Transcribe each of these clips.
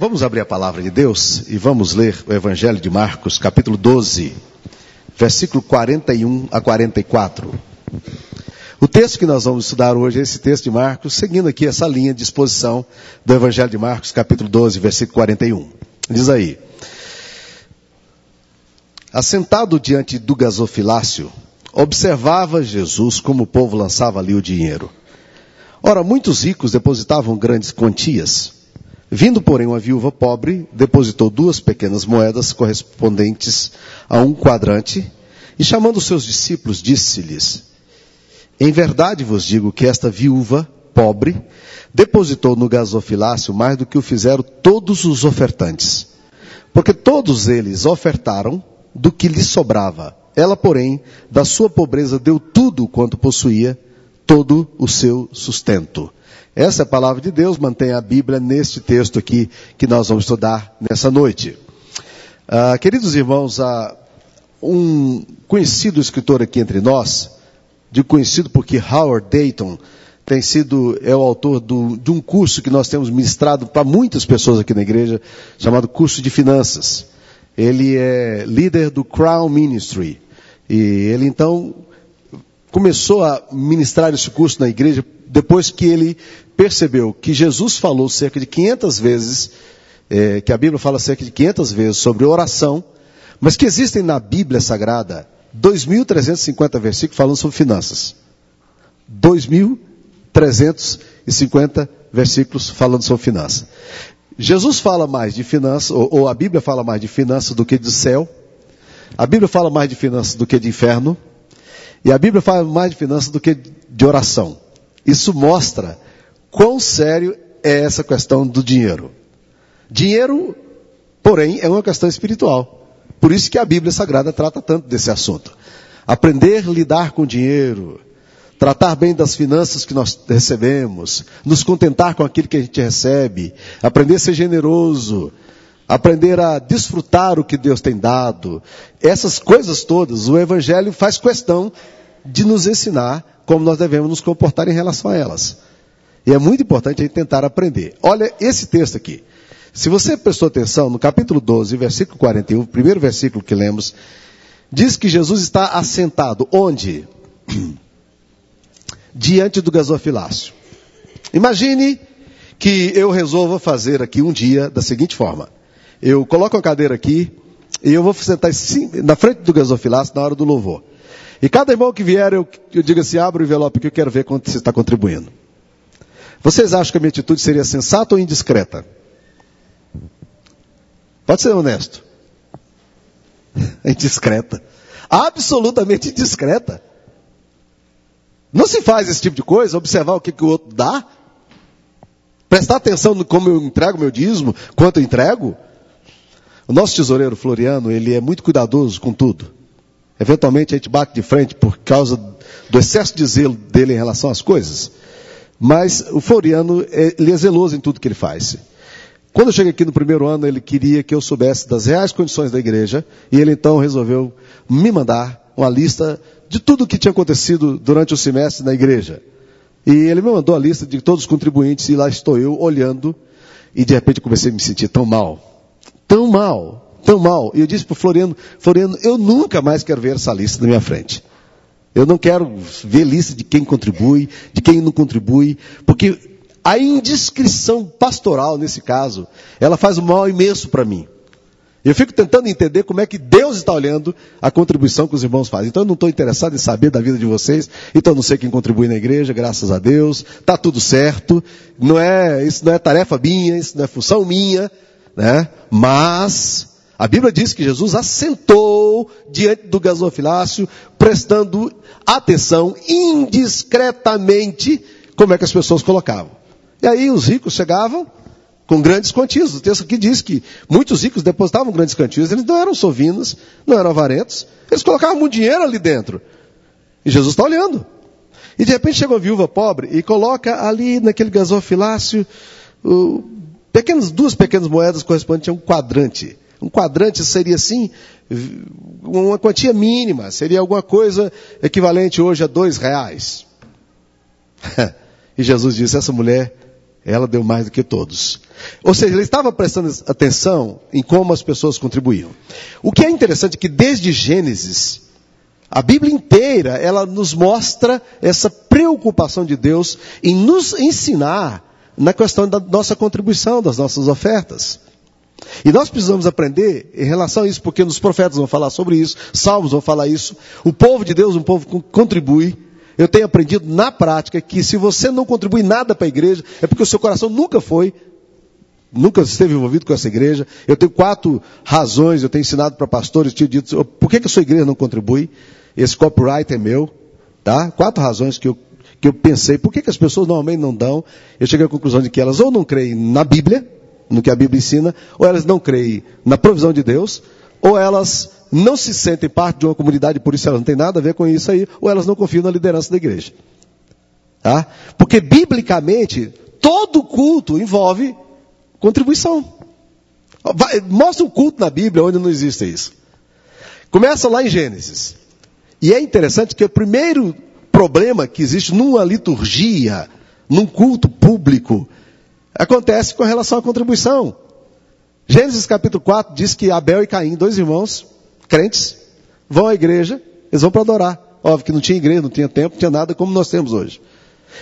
Vamos abrir a palavra de Deus e vamos ler o Evangelho de Marcos, capítulo 12, versículo 41 a 44. O texto que nós vamos estudar hoje é esse texto de Marcos, seguindo aqui essa linha de exposição do Evangelho de Marcos, capítulo 12, versículo 41. Diz aí: Assentado diante do gasofilácio, observava Jesus como o povo lançava ali o dinheiro. Ora, muitos ricos depositavam grandes quantias. Vindo, porém, uma viúva pobre, depositou duas pequenas moedas correspondentes a um quadrante, e chamando seus discípulos, disse-lhes: Em verdade vos digo que esta viúva pobre depositou no gasofilácio mais do que o fizeram todos os ofertantes. Porque todos eles ofertaram do que lhe sobrava. Ela, porém, da sua pobreza deu tudo quanto possuía, todo o seu sustento. Essa é a palavra de Deus, mantém a Bíblia neste texto aqui que nós vamos estudar nessa noite. Ah, queridos irmãos, há um conhecido escritor aqui entre nós, de conhecido porque Howard Dayton tem sido, é o autor do, de um curso que nós temos ministrado para muitas pessoas aqui na igreja, chamado Curso de Finanças. Ele é líder do Crown Ministry. E ele então começou a ministrar esse curso na igreja depois que ele percebeu que Jesus falou cerca de 500 vezes, é, que a Bíblia fala cerca de 500 vezes sobre oração, mas que existem na Bíblia Sagrada 2.350 versículos falando sobre finanças. 2.350 versículos falando sobre finanças. Jesus fala mais de finanças, ou, ou a Bíblia fala mais de finanças do que de céu. A Bíblia fala mais de finanças do que de inferno. E a Bíblia fala mais de finanças do que de oração. Isso mostra quão sério é essa questão do dinheiro. Dinheiro, porém, é uma questão espiritual. Por isso que a Bíblia Sagrada trata tanto desse assunto. Aprender a lidar com dinheiro, tratar bem das finanças que nós recebemos, nos contentar com aquilo que a gente recebe, aprender a ser generoso, aprender a desfrutar o que Deus tem dado. Essas coisas todas, o Evangelho faz questão de nos ensinar como nós devemos nos comportar em relação a elas. E é muito importante a gente tentar aprender. Olha esse texto aqui. Se você prestou atenção, no capítulo 12, versículo 41, primeiro versículo que lemos, diz que Jesus está assentado onde? Diante do gasofilácio. Imagine que eu resolva fazer aqui um dia da seguinte forma. Eu coloco a cadeira aqui e eu vou sentar na frente do gasofilácio na hora do louvor. E cada irmão que vier, eu, eu digo assim, abre o envelope que eu quero ver quanto você está contribuindo. Vocês acham que a minha atitude seria sensata ou indiscreta? Pode ser honesto. Indiscreta. Absolutamente indiscreta. Não se faz esse tipo de coisa, observar o que, que o outro dá. Prestar atenção no como eu entrego meu dízimo, quanto eu entrego. O nosso tesoureiro Floriano, ele é muito cuidadoso com tudo. Eventualmente a gente bate de frente por causa do excesso de zelo dele em relação às coisas. Mas o Floriano, ele é zeloso em tudo que ele faz. Quando eu cheguei aqui no primeiro ano, ele queria que eu soubesse das reais condições da igreja, e ele então resolveu me mandar uma lista de tudo o que tinha acontecido durante o semestre na igreja. E ele me mandou a lista de todos os contribuintes, e lá estou eu olhando, e de repente comecei a me sentir tão mal. Tão mal tão mal. E eu disse para o Floriano, Floriano, eu nunca mais quero ver essa lista na minha frente. Eu não quero ver lista de quem contribui, de quem não contribui, porque a indiscrição pastoral, nesse caso, ela faz um mal imenso para mim. Eu fico tentando entender como é que Deus está olhando a contribuição que os irmãos fazem. Então eu não estou interessado em saber da vida de vocês. Então eu não sei quem contribui na igreja, graças a Deus. Está tudo certo. Não é, isso não é tarefa minha, isso não é função minha, né? Mas a Bíblia diz que Jesus assentou diante do gasofilácio, prestando atenção indiscretamente como é que as pessoas colocavam. E aí os ricos chegavam com grandes quantias. O texto aqui diz que muitos ricos depositavam grandes quantias. Eles não eram sovinos, não eram avarentos. Eles colocavam muito dinheiro ali dentro. E Jesus está olhando. E de repente chega uma viúva pobre e coloca ali naquele gasofilácio uh, pequenas, duas pequenas moedas correspondentes a um quadrante. Um quadrante seria assim, uma quantia mínima, seria alguma coisa equivalente hoje a dois reais. e Jesus disse, essa mulher, ela deu mais do que todos. Ou seja, ele estava prestando atenção em como as pessoas contribuíam. O que é interessante é que desde Gênesis, a Bíblia inteira, ela nos mostra essa preocupação de Deus em nos ensinar na questão da nossa contribuição, das nossas ofertas. E nós precisamos aprender em relação a isso, porque nos profetas vão falar sobre isso, salmos vão falar isso. O povo de Deus, um povo que contribui. Eu tenho aprendido na prática que se você não contribui nada para a igreja, é porque o seu coração nunca foi, nunca esteve envolvido com essa igreja. Eu tenho quatro razões, eu tenho ensinado para pastores, tinha dito, por que, que a sua igreja não contribui? Esse copyright é meu, tá? Quatro razões que eu, que eu pensei, por que, que as pessoas normalmente não dão? Eu cheguei à conclusão de que elas ou não creem na Bíblia, no que a Bíblia ensina, ou elas não creem na provisão de Deus, ou elas não se sentem parte de uma comunidade, por isso elas não têm nada a ver com isso aí, ou elas não confiam na liderança da igreja. Tá? Porque biblicamente, todo culto envolve contribuição. Vai, mostra um culto na Bíblia onde não existe isso. Começa lá em Gênesis. E é interessante que o primeiro problema que existe numa liturgia, num culto público, acontece com relação à contribuição. Gênesis capítulo 4 diz que Abel e Caim, dois irmãos, crentes, vão à igreja, eles vão para adorar. Óbvio que não tinha igreja, não tinha tempo, não tinha nada como nós temos hoje.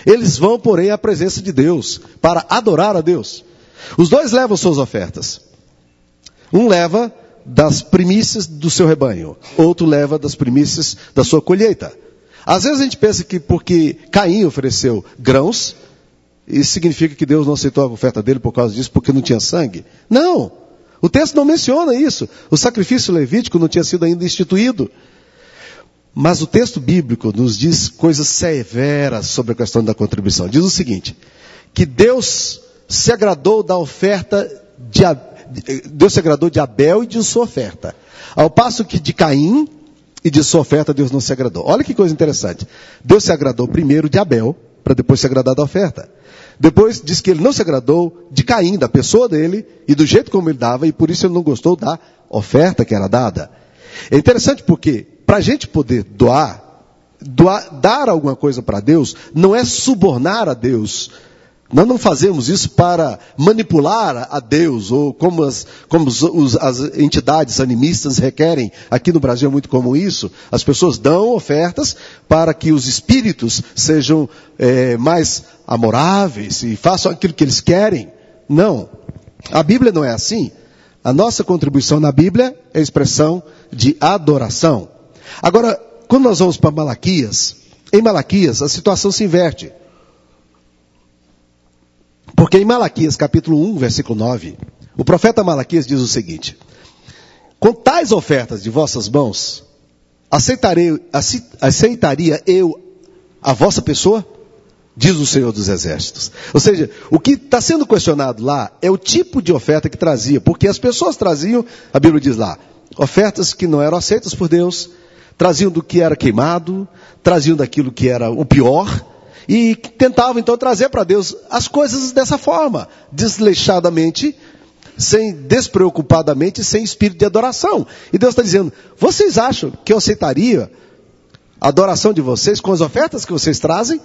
Eles vão, porém, à presença de Deus, para adorar a Deus. Os dois levam suas ofertas. Um leva das primícias do seu rebanho, outro leva das primícias da sua colheita. Às vezes a gente pensa que porque Caim ofereceu grãos, isso significa que Deus não aceitou a oferta dele por causa disso, porque não tinha sangue? Não! O texto não menciona isso. O sacrifício levítico não tinha sido ainda instituído. Mas o texto bíblico nos diz coisas severas sobre a questão da contribuição. Diz o seguinte: que Deus se agradou da oferta de Deus se agradou de Abel e de sua oferta. Ao passo que de Caim e de sua oferta Deus não se agradou. Olha que coisa interessante. Deus se agradou primeiro de Abel, para depois se agradar da oferta. Depois diz que ele não se agradou de Caim, da pessoa dele, e do jeito como ele dava, e por isso ele não gostou da oferta que era dada. É interessante porque, para a gente poder doar, doar, dar alguma coisa para Deus, não é subornar a Deus, nós não fazemos isso para manipular a Deus, ou como, as, como os, os, as entidades animistas requerem. Aqui no Brasil é muito comum isso. As pessoas dão ofertas para que os espíritos sejam é, mais amoráveis e façam aquilo que eles querem. Não. A Bíblia não é assim. A nossa contribuição na Bíblia é expressão de adoração. Agora, quando nós vamos para Malaquias, em Malaquias a situação se inverte. Porque em Malaquias capítulo 1, versículo 9, o profeta Malaquias diz o seguinte: Com tais ofertas de vossas mãos, aceitarei, aceitaria eu a vossa pessoa? Diz o Senhor dos Exércitos. Ou seja, o que está sendo questionado lá é o tipo de oferta que trazia, porque as pessoas traziam, a Bíblia diz lá, ofertas que não eram aceitas por Deus, traziam do que era queimado, traziam daquilo que era o pior, e tentavam então trazer para Deus as coisas dessa forma, desleixadamente, sem despreocupadamente, sem espírito de adoração. E Deus está dizendo: vocês acham que eu aceitaria a adoração de vocês com as ofertas que vocês trazem?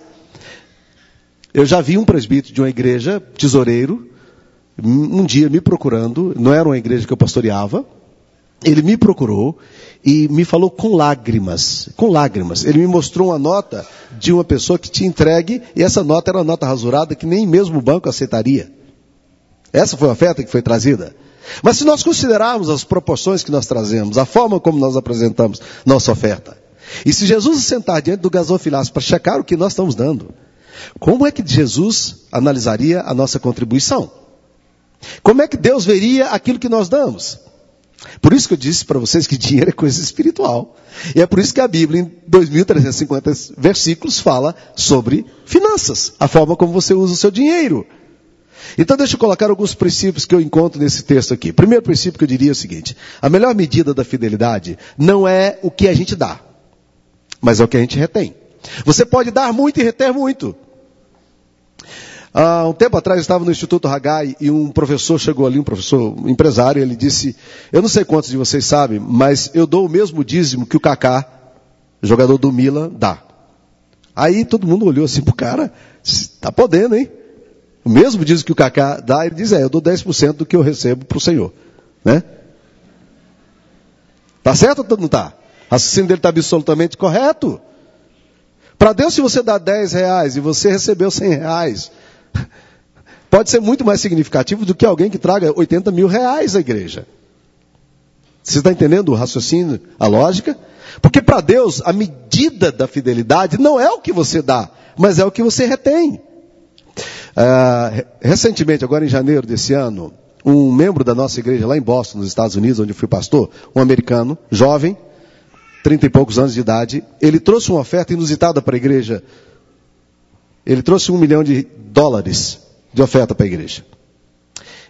Eu já vi um presbítero de uma igreja, tesoureiro, um dia me procurando, não era uma igreja que eu pastoreava, ele me procurou e me falou com lágrimas, com lágrimas. Ele me mostrou uma nota de uma pessoa que tinha entregue, e essa nota era uma nota rasurada que nem mesmo o banco aceitaria. Essa foi a oferta que foi trazida. Mas se nós considerarmos as proporções que nós trazemos, a forma como nós apresentamos nossa oferta, e se Jesus se sentar diante do gasofilácio para checar o que nós estamos dando, como é que Jesus analisaria a nossa contribuição? Como é que Deus veria aquilo que nós damos? Por isso que eu disse para vocês que dinheiro é coisa espiritual. E é por isso que a Bíblia, em 2.350 versículos, fala sobre finanças, a forma como você usa o seu dinheiro. Então deixa eu colocar alguns princípios que eu encontro nesse texto aqui. Primeiro princípio que eu diria é o seguinte: a melhor medida da fidelidade não é o que a gente dá, mas é o que a gente retém. Você pode dar muito e reter muito. Há um tempo atrás eu estava no Instituto Hagai e um professor chegou ali, um professor um empresário, e ele disse: Eu não sei quantos de vocês sabem, mas eu dou o mesmo dízimo que o Kaká, jogador do Milan, dá. Aí todo mundo olhou assim pro cara, tá podendo, hein? O mesmo diz que o Cacá dá, ele diz, é, eu dou 10% do que eu recebo para o Senhor. Né? Tá certo ou não tá? O raciocínio dele está absolutamente correto. Para Deus, se você dá 10 reais e você recebeu 100 reais, pode ser muito mais significativo do que alguém que traga 80 mil reais à igreja. Você está entendendo o raciocínio, a lógica? Porque para Deus, a medida da fidelidade não é o que você dá, mas é o que você retém. Uh, recentemente, agora em janeiro desse ano, um membro da nossa igreja lá em Boston, nos Estados Unidos, onde eu fui pastor, um americano, jovem, trinta e poucos anos de idade, ele trouxe uma oferta inusitada para a igreja. Ele trouxe um milhão de dólares de oferta para a igreja.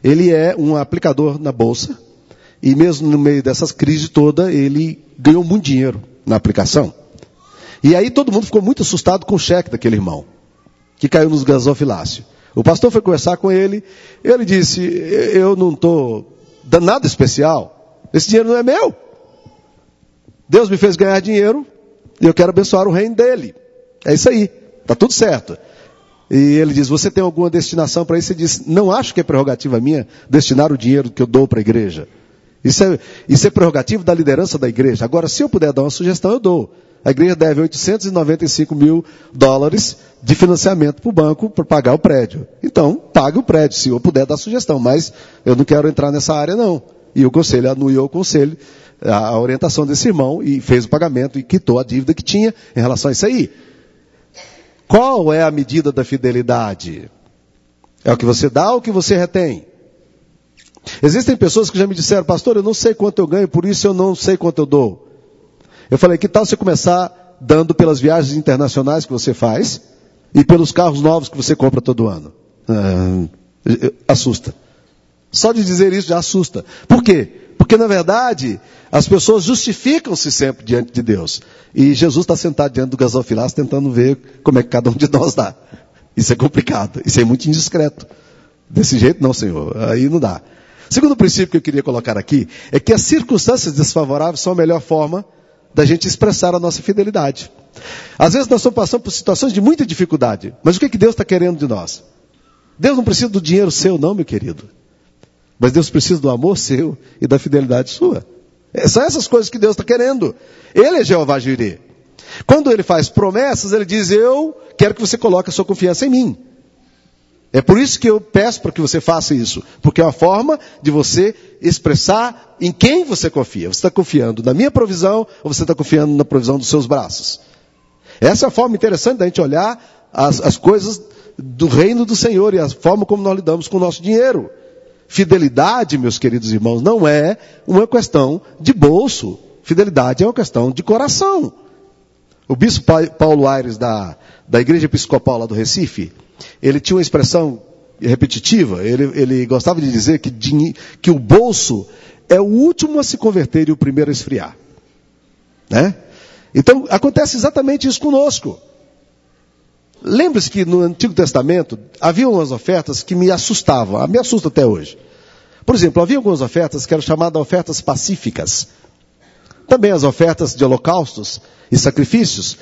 Ele é um aplicador na bolsa, e mesmo no meio dessas crises toda, ele ganhou muito dinheiro na aplicação. E aí todo mundo ficou muito assustado com o cheque daquele irmão, que caiu nos gasofiláceos. O pastor foi conversar com ele, ele disse, eu não estou dando nada especial, esse dinheiro não é meu. Deus me fez ganhar dinheiro e eu quero abençoar o reino dele. É isso aí, está tudo certo. E ele diz, você tem alguma destinação para isso? Ele diz, não acho que é prerrogativa minha destinar o dinheiro que eu dou para a igreja. Isso é, isso é prerrogativo da liderança da igreja. Agora, se eu puder dar uma sugestão, eu dou. A igreja deve 895 mil dólares de financiamento para o banco para pagar o prédio. Então, pague o prédio, se eu puder dar sugestão. Mas eu não quero entrar nessa área, não. E o conselho anuiu o conselho, a orientação desse irmão, e fez o pagamento e quitou a dívida que tinha em relação a isso aí. Qual é a medida da fidelidade? É o que você dá ou o que você retém? Existem pessoas que já me disseram, pastor, eu não sei quanto eu ganho, por isso eu não sei quanto eu dou. Eu falei, que tal você começar dando pelas viagens internacionais que você faz e pelos carros novos que você compra todo ano? Ah, assusta. Só de dizer isso já assusta. Por quê? Porque na verdade, as pessoas justificam-se sempre diante de Deus. E Jesus está sentado diante do gasofilaço tentando ver como é que cada um de nós dá. Isso é complicado. Isso é muito indiscreto. Desse jeito não, Senhor. Aí não dá. Segundo princípio que eu queria colocar aqui é que as circunstâncias desfavoráveis são a melhor forma da gente expressar a nossa fidelidade. Às vezes nós estamos passando por situações de muita dificuldade, mas o que, é que Deus está querendo de nós? Deus não precisa do dinheiro seu, não, meu querido. Mas Deus precisa do amor seu e da fidelidade sua. É, são essas coisas que Deus está querendo. Ele é Jeová Jireh. Quando ele faz promessas, ele diz: Eu quero que você coloque a sua confiança em mim. É por isso que eu peço para que você faça isso, porque é uma forma de você expressar em quem você confia. Você está confiando na minha provisão ou você está confiando na provisão dos seus braços? Essa é a forma interessante da gente olhar as, as coisas do reino do Senhor e a forma como nós lidamos com o nosso dinheiro. Fidelidade, meus queridos irmãos, não é uma questão de bolso. Fidelidade é uma questão de coração. O bispo Paulo Aires da, da Igreja Episcopal lá do Recife, ele tinha uma expressão repetitiva, ele, ele gostava de dizer que, que o bolso é o último a se converter e o primeiro a esfriar. Né? Então, acontece exatamente isso conosco. Lembre-se que no Antigo Testamento havia umas ofertas que me assustavam, me assusta até hoje. Por exemplo, havia algumas ofertas que eram chamadas ofertas pacíficas. Também as ofertas de holocaustos e sacrifícios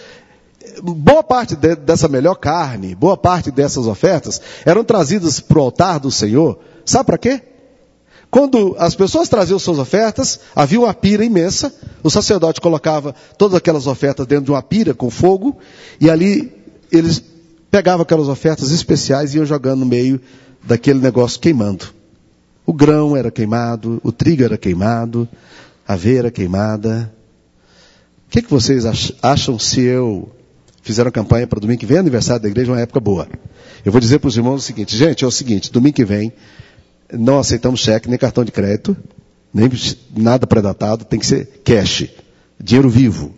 boa parte de, dessa melhor carne, boa parte dessas ofertas eram trazidas para o altar do Senhor. Sabe para quê? Quando as pessoas traziam suas ofertas, havia uma pira imensa, o sacerdote colocava todas aquelas ofertas dentro de uma pira com fogo, e ali eles pegavam aquelas ofertas especiais e iam jogando no meio daquele negócio queimando. O grão era queimado, o trigo era queimado, a aveia era queimada. O que, que vocês acham se eu fizeram campanha para domingo que vem, aniversário da igreja, uma época boa. Eu vou dizer para os irmãos o seguinte, gente, é o seguinte, domingo que vem, não aceitamos cheque, nem cartão de crédito, nem nada predatado, tem que ser cash, dinheiro vivo.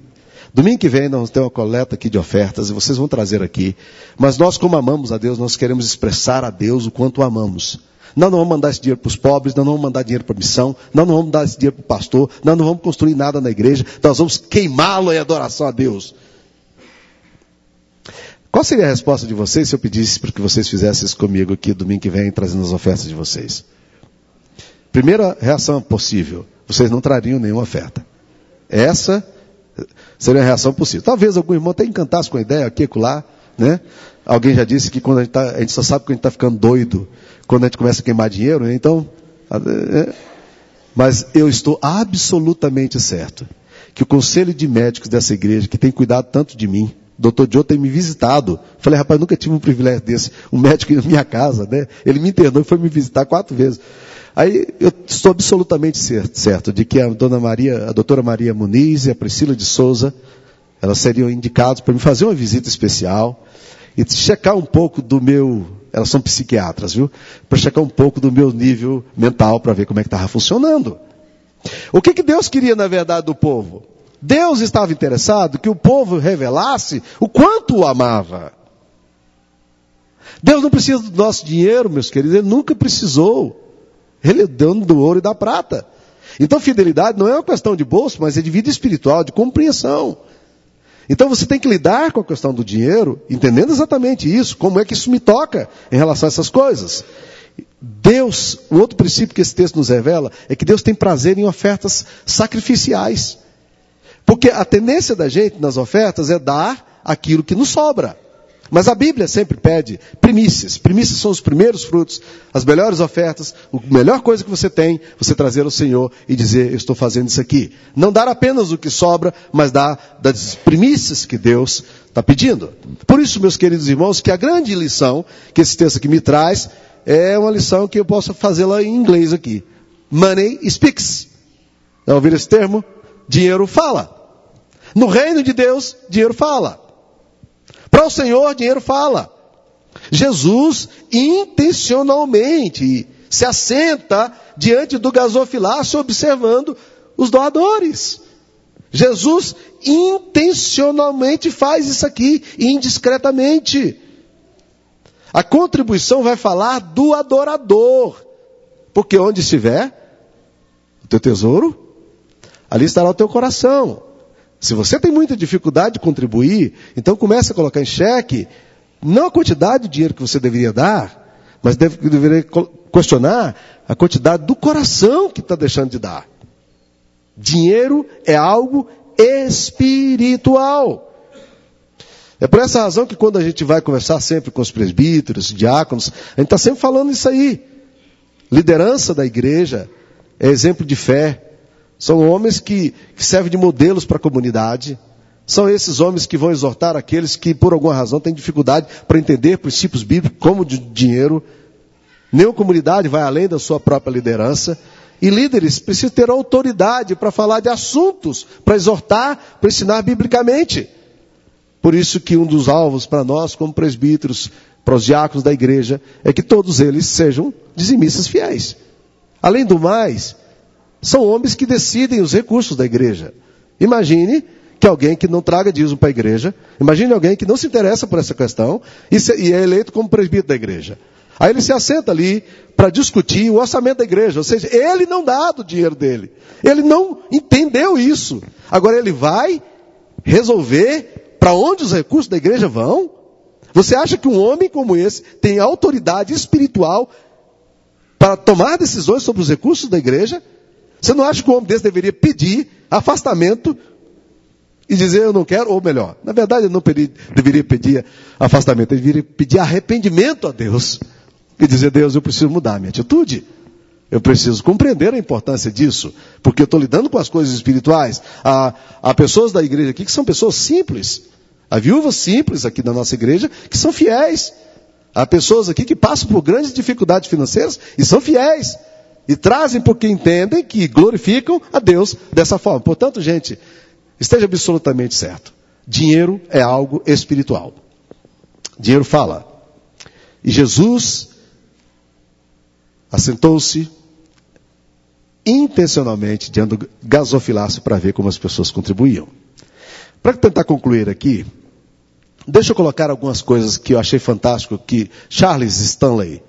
Domingo que vem nós vamos ter uma coleta aqui de ofertas e vocês vão trazer aqui. Mas nós, como amamos a Deus, nós queremos expressar a Deus o quanto o amamos. Nós não vamos mandar esse dinheiro para os pobres, nós não vamos mandar dinheiro para a missão, nós não vamos dar esse dinheiro para o pastor, nós não vamos construir nada na igreja, nós vamos queimá-lo em adoração a Deus. Qual seria a resposta de vocês se eu pedisse para que vocês fizessem isso comigo aqui domingo que vem, trazendo as ofertas de vocês? Primeira reação possível, vocês não trariam nenhuma oferta. Essa seria a reação possível. Talvez algum irmão até encantasse com a ideia aqui e lá, né? Alguém já disse que quando a gente, tá, a gente só sabe que a gente está ficando doido quando a gente começa a queimar dinheiro, né? então. É, mas eu estou absolutamente certo que o conselho de médicos dessa igreja, que tem cuidado tanto de mim, doutor Joe tem me visitado. Falei, rapaz, nunca tive um privilégio desse. Um médico na minha casa, né? Ele me internou e foi me visitar quatro vezes. Aí eu estou absolutamente certo de que a dona Maria, a doutora Maria Muniz e a Priscila de Souza, elas seriam indicadas para me fazer uma visita especial e checar um pouco do meu, elas são psiquiatras, viu? Para checar um pouco do meu nível mental para ver como é que estava funcionando. O que, que Deus queria na verdade do povo? Deus estava interessado que o povo revelasse o quanto o amava. Deus não precisa do nosso dinheiro, meus queridos, ele nunca precisou. Ele é dono do ouro e da prata. Então fidelidade não é uma questão de bolso, mas é de vida espiritual, de compreensão. Então você tem que lidar com a questão do dinheiro, entendendo exatamente isso, como é que isso me toca em relação a essas coisas. Deus, o outro princípio que esse texto nos revela é que Deus tem prazer em ofertas sacrificiais. Porque a tendência da gente nas ofertas é dar aquilo que nos sobra. Mas a Bíblia sempre pede primícias. Primícias são os primeiros frutos, as melhores ofertas, a melhor coisa que você tem, você trazer ao Senhor e dizer, eu estou fazendo isso aqui. Não dar apenas o que sobra, mas dar das primícias que Deus está pedindo. Por isso, meus queridos irmãos, que a grande lição que esse texto aqui me traz é uma lição que eu posso fazê-la em inglês aqui. Money speaks. Já ouviram esse termo? Dinheiro fala. No reino de Deus, dinheiro fala. Para o Senhor, dinheiro fala. Jesus intencionalmente se assenta diante do gasofilácio observando os doadores. Jesus intencionalmente faz isso aqui, indiscretamente. A contribuição vai falar do adorador. Porque onde estiver o teu tesouro, ali estará o teu coração. Se você tem muita dificuldade de contribuir, então comece a colocar em xeque não a quantidade de dinheiro que você deveria dar, mas deve, deveria questionar a quantidade do coração que está deixando de dar. Dinheiro é algo espiritual. É por essa razão que quando a gente vai conversar sempre com os presbíteros, diáconos, a gente está sempre falando isso aí. Liderança da igreja é exemplo de fé, são homens que, que servem de modelos para a comunidade. São esses homens que vão exortar aqueles que, por alguma razão, têm dificuldade para entender princípios bíblicos, como de dinheiro. Nenhuma comunidade vai além da sua própria liderança. E líderes precisam ter autoridade para falar de assuntos, para exortar, para ensinar biblicamente. Por isso que um dos alvos para nós, como presbíteros, para os diáconos da igreja, é que todos eles sejam dizimistas fiéis. Além do mais, são homens que decidem os recursos da igreja. Imagine que alguém que não traga dízimo para a igreja, imagine alguém que não se interessa por essa questão e, é eleito como presbítero da igreja. Aí ele se assenta ali para discutir o orçamento da igreja, ou seja, ele não dá do dinheiro dele. Ele não entendeu isso. Agora ele vai resolver para onde os recursos da igreja vão? Você acha que um homem como esse tem autoridade espiritual para tomar decisões sobre os recursos da igreja? Você não acha que um homem desse deveria pedir afastamento e dizer eu não quero, ou melhor, na verdade ele não pedir, deveria pedir afastamento, ele deveria pedir arrependimento a Deus e dizer, Deus, eu preciso mudar minha atitude. Eu preciso compreender a importância disso, porque eu estou lidando com as coisas espirituais. Há, há pessoas da igreja aqui que são pessoas simples. Há viúvas simples aqui da nossa igreja que são fiéis. Há pessoas aqui que passam por grandes dificuldades financeiras e são fiéis. E trazem porque entendem que glorificam a Deus dessa forma. Portanto, gente, esteja absolutamente certo. Dinheiro é algo espiritual. Dinheiro fala. E Jesus assentou-se intencionalmente diante do gasofilácio para ver como as pessoas contribuíam. Para tentar concluir aqui, deixa eu colocar algumas coisas que eu achei fantástico que Charles Stanley,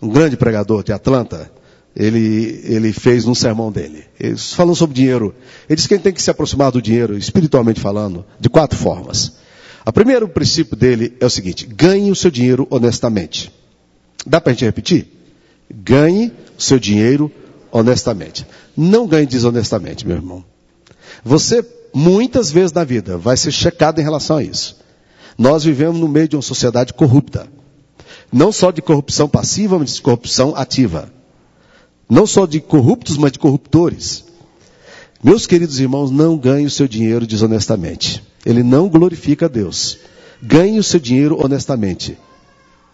um grande pregador de Atlanta, ele, ele fez num sermão dele. Ele falou sobre dinheiro. Ele disse que a gente tem que se aproximar do dinheiro, espiritualmente falando, de quatro formas. O primeiro princípio dele é o seguinte: ganhe o seu dinheiro honestamente. Dá para a gente repetir? Ganhe o seu dinheiro honestamente. Não ganhe desonestamente, meu irmão. Você, muitas vezes na vida, vai ser checado em relação a isso. Nós vivemos no meio de uma sociedade corrupta. Não só de corrupção passiva, mas de corrupção ativa. Não só de corruptos, mas de corruptores. Meus queridos irmãos, não ganhe o seu dinheiro desonestamente. Ele não glorifica a Deus. Ganhe o seu dinheiro honestamente.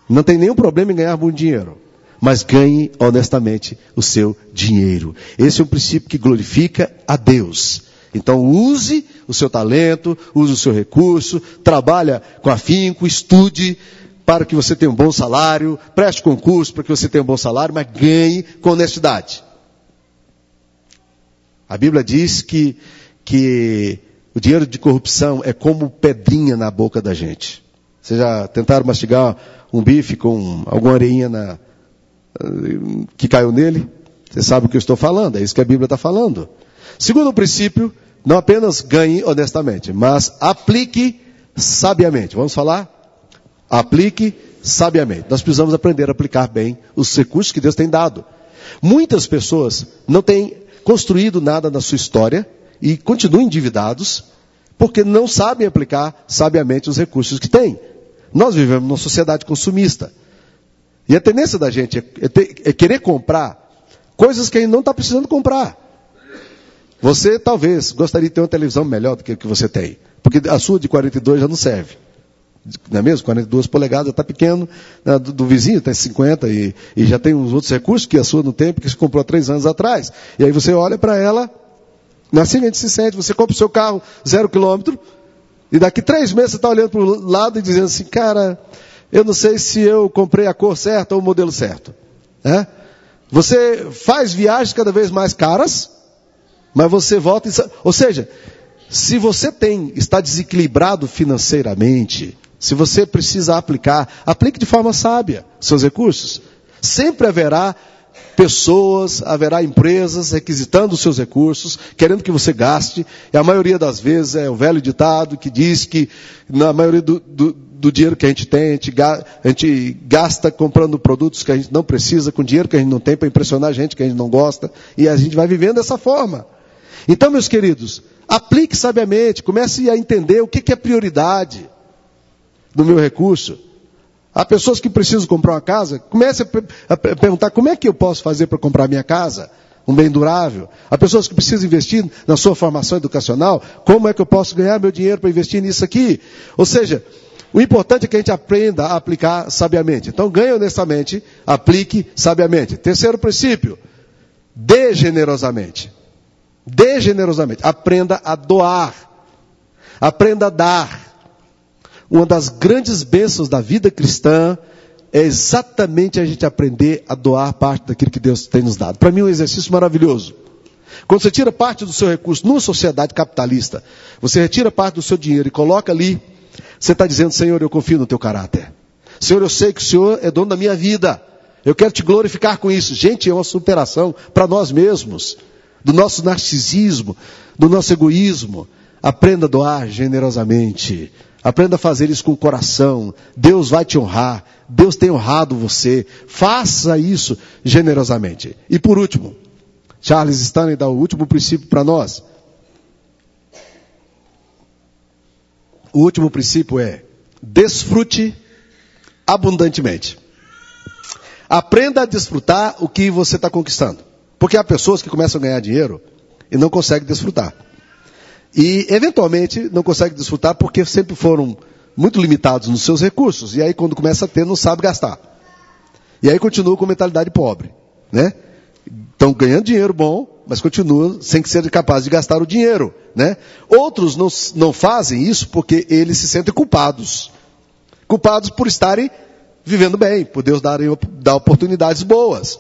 Não tem nenhum problema em ganhar muito dinheiro. Mas ganhe honestamente o seu dinheiro. Esse é um princípio que glorifica a Deus. Então use o seu talento, use o seu recurso, trabalha com afinco, estude para que você tenha um bom salário, preste concurso para que você tenha um bom salário, mas ganhe com honestidade. A Bíblia diz que, que o dinheiro de corrupção é como pedrinha na boca da gente. Vocês já tentaram mastigar um bife com alguma areinha na, que caiu nele? Você sabe o que eu estou falando, é isso que a Bíblia está falando. Segundo princípio, não apenas ganhe honestamente, mas aplique sabiamente. Vamos falar? Aplique sabiamente. Nós precisamos aprender a aplicar bem os recursos que Deus tem dado. Muitas pessoas não têm construído nada na sua história e continuam endividados porque não sabem aplicar sabiamente os recursos que têm. Nós vivemos numa sociedade consumista. E a tendência da gente é, é, é querer comprar coisas que a gente não está precisando comprar. Você talvez gostaria de ter uma televisão melhor do que a que você tem. Porque a sua de 42 já não serve. Não é mesmo? 42 polegadas está pequeno. Né, do, do, vizinho tem 50 e, e, já tem uns outros recursos que a sua não tem, porque você comprou há três anos atrás. E aí você olha para ela, gente se sente. Você compra o seu carro zero quilômetro, e daqui três meses você está olhando para o lado e dizendo assim, cara, eu não sei se eu comprei a cor certa ou o modelo certo. É? Você faz viagens cada vez mais caras, mas você volta. E... Ou seja, se você tem, está desequilibrado financeiramente, se você precisa aplicar, aplique de forma sábia seus recursos. Sempre haverá pessoas, haverá empresas requisitando os seus recursos, querendo que você gaste, e a maioria das vezes é o velho ditado que diz que na maioria do, do, do dinheiro que a gente tem, a gente, a gente, gasta comprando produtos que a gente não precisa, com dinheiro que a gente não tem para impressionar gente que a gente não gosta, e a gente vai vivendo dessa forma. Então, meus queridos, aplique sabiamente, comece a entender o que é prioridade do meu recurso. Há pessoas que precisam comprar uma casa, comece a, a perguntar como é que eu posso fazer para comprar minha casa, um bem durável. Há pessoas que precisam investir na sua formação educacional, como é que eu posso ganhar meu dinheiro para investir nisso aqui? Ou seja, o importante é que a gente aprenda a aplicar sabiamente. Então, ganhe honestamente, aplique sabiamente. Terceiro princípio, dê generosamente. Dê generosamente. Aprenda a doar. Aprenda a dar. Uma das grandes bênçãos da vida cristã é exatamente a gente aprender a doar parte daquilo que Deus tem nos dado. Para mim é um exercício maravilhoso. Quando você tira parte do seu recurso numa sociedade capitalista, você retira parte do seu dinheiro e coloca ali, você está dizendo, Senhor, eu confio no teu caráter. Senhor, eu sei que o Senhor é dono da minha vida. Eu quero te glorificar com isso. Gente, é uma superação para nós mesmos do nosso narcisismo, do nosso egoísmo. Aprenda a doar generosamente. Aprenda a fazer isso com o coração. Deus vai te honrar. Deus tem honrado você. Faça isso generosamente. E por último, Charles Stanley dá o último princípio para nós. O último princípio é: desfrute abundantemente. Aprenda a desfrutar o que você está conquistando. Porque há pessoas que começam a ganhar dinheiro e não conseguem desfrutar. E, eventualmente, não conseguem desfrutar porque sempre foram muito limitados nos seus recursos. E aí, quando começa a ter, não sabe gastar. E aí continuam com mentalidade pobre. Né? Estão ganhando dinheiro bom, mas continuam sem ser capazes de gastar o dinheiro. Né? Outros não, não fazem isso porque eles se sentem culpados. Culpados por estarem vivendo bem, por Deus dar, dar oportunidades boas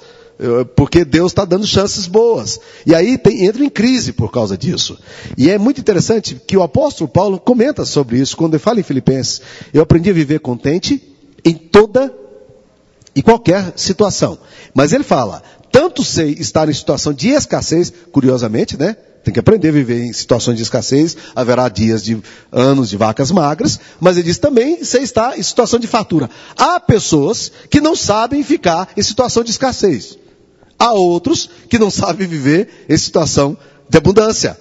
porque Deus está dando chances boas. E aí tem, entra em crise por causa disso. E é muito interessante que o apóstolo Paulo comenta sobre isso quando ele fala em Filipenses. Eu aprendi a viver contente em toda e qualquer situação. Mas ele fala, tanto sei estar em situação de escassez, curiosamente, né? Tem que aprender a viver em situações de escassez, haverá dias de anos de vacas magras, mas ele diz também sei estar em situação de fartura. Há pessoas que não sabem ficar em situação de escassez. Há outros que não sabem viver em situação de abundância.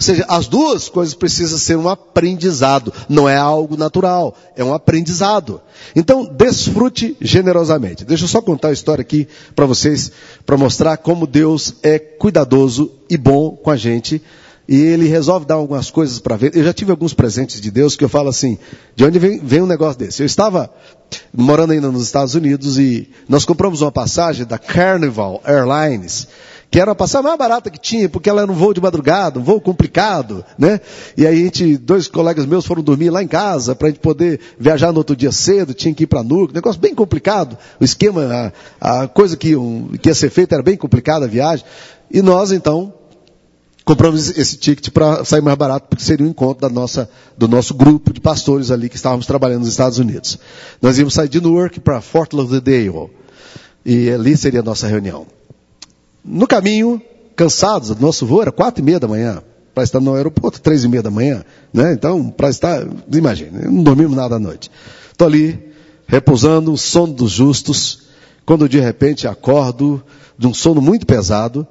Ou seja, as duas coisas precisam ser um aprendizado, não é algo natural, é um aprendizado. Então, desfrute generosamente. Deixa eu só contar a história aqui para vocês, para mostrar como Deus é cuidadoso e bom com a gente. E ele resolve dar algumas coisas para ver. Eu já tive alguns presentes de Deus que eu falo assim, de onde vem, vem um negócio desse? Eu estava morando ainda nos Estados Unidos e nós compramos uma passagem da Carnival Airlines que era a passagem mais barata que tinha, porque ela era um voo de madrugada, um voo complicado, né? E aí a gente, dois colegas meus foram dormir lá em casa para a gente poder viajar no outro dia cedo, tinha que ir para Nuco, negócio bem complicado. O esquema, a, a coisa que, um, que ia ser feita era bem complicada a viagem. E nós então compramos esse ticket para sair mais barato, porque seria um encontro da nossa, do nosso grupo de pastores ali que estávamos trabalhando nos Estados Unidos. Nós íamos sair de Newark para Fort Lauderdale. E ali seria a nossa reunião. No caminho, cansados, nosso voo era quatro e meia da manhã, para estar no aeroporto três e meia da manhã, né? Então, para estar, imagine, não dormimos nada à noite. Estou ali, repousando, o sono dos justos, quando de repente acordo de um sono muito pesado,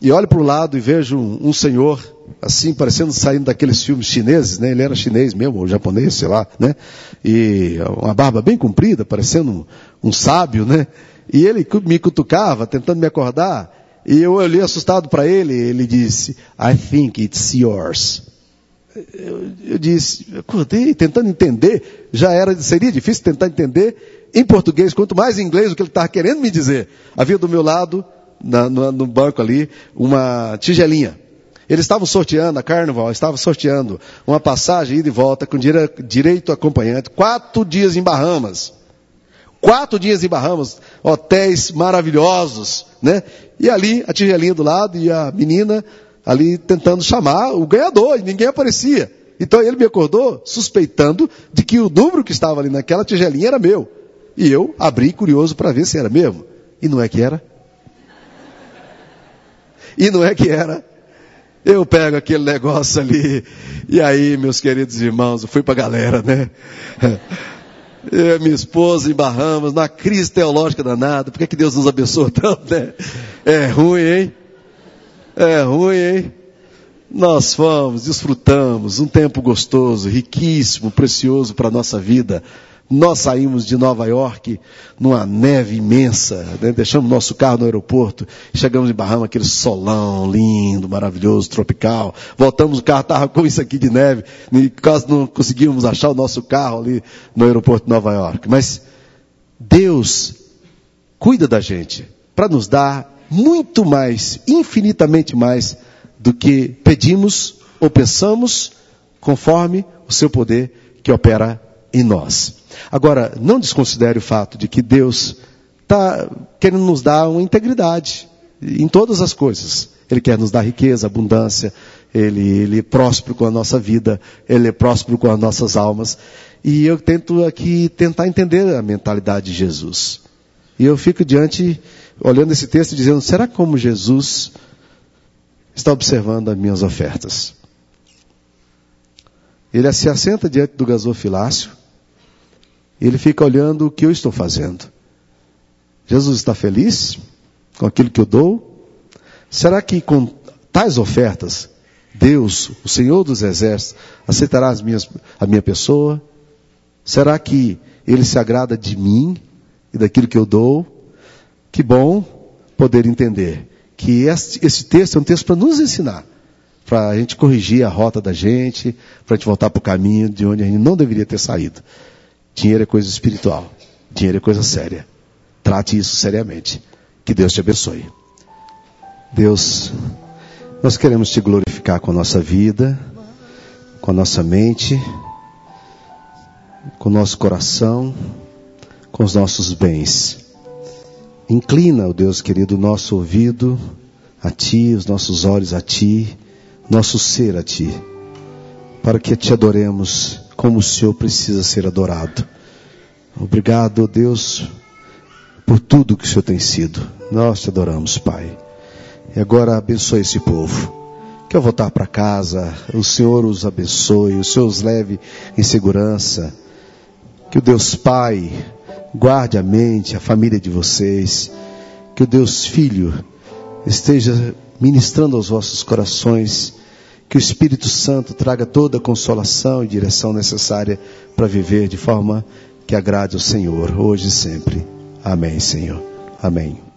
e olho para o lado e vejo um, senhor, assim, parecendo saindo daqueles filmes chineses, né? Ele era chinês mesmo, ou japonês, sei lá, né? E uma barba bem comprida, parecendo um, um sábio, né? E ele me cutucava, tentando me acordar. E eu olhei assustado para ele. Ele disse, I think it's yours. Eu, eu disse, acordei tentando entender. Já era, seria difícil tentar entender em português, quanto mais em inglês o que ele estava querendo me dizer. Havia do meu lado, na, no, no banco ali, uma tigelinha. Eles estavam sorteando, a Carnival estava sorteando uma passagem ida e volta com direito acompanhante, quatro dias em Bahamas. Quatro dias em Bahamas, hotéis maravilhosos, né? E ali a tigelinha do lado e a menina ali tentando chamar o ganhador, e ninguém aparecia. Então ele me acordou suspeitando de que o número que estava ali naquela tigelinha era meu. E eu abri curioso para ver se era mesmo. E não é que era. E não é que era. Eu pego aquele negócio ali, e aí, meus queridos irmãos, eu fui para a galera, né? Eu, minha esposa em Bahamas, na crise teológica danada. Por que, que Deus nos abençoa tanto, né? É ruim, hein? É ruim, hein? Nós fomos, desfrutamos um tempo gostoso, riquíssimo, precioso para a nossa vida. Nós saímos de Nova York numa neve imensa, né? deixamos nosso carro no aeroporto, chegamos em Bahama, aquele solão lindo, maravilhoso, tropical. Voltamos, o carro estava com isso aqui de neve, e quase não conseguimos achar o nosso carro ali no aeroporto de Nova York. Mas Deus cuida da gente para nos dar muito mais, infinitamente mais do que pedimos ou pensamos, conforme o seu poder que opera em nós. Agora, não desconsidere o fato de que Deus está querendo nos dar uma integridade em todas as coisas. Ele quer nos dar riqueza, abundância, ele, ele é próspero com a nossa vida, ele é próspero com as nossas almas. E eu tento aqui tentar entender a mentalidade de Jesus. E eu fico diante, olhando esse texto, dizendo: será como Jesus está observando as minhas ofertas? Ele se assenta diante do gasofilácio ele fica olhando o que eu estou fazendo. Jesus está feliz com aquilo que eu dou? Será que com tais ofertas, Deus, o Senhor dos Exércitos, aceitará as minhas, a minha pessoa? Será que Ele se agrada de mim e daquilo que eu dou? Que bom poder entender que esse, esse texto é um texto para nos ensinar, para a gente corrigir a rota da gente, para a gente voltar para o caminho de onde a gente não deveria ter saído. Dinheiro é coisa espiritual. Dinheiro é coisa séria. Trate isso seriamente. Que Deus te abençoe. Deus, nós queremos te glorificar com a nossa vida, com a nossa mente, com o nosso coração, com os nossos bens. Inclina, ó Deus querido, o nosso ouvido a Ti, os nossos olhos a Ti, nosso ser a Ti, para que te adoremos como o Senhor precisa ser adorado. Obrigado, Deus, por tudo que o Senhor tem sido. Nós te adoramos, Pai. E agora abençoe esse povo. Que ao voltar para casa, o Senhor os abençoe, o Senhor os leve em segurança. Que o Deus Pai guarde a mente, a família de vocês. Que o Deus Filho esteja ministrando aos vossos corações Que o Espírito Santo traga toda a consolação e direção necessária para viver de forma que agrade ao Senhor, hoje e sempre. Amém, Senhor. Amém.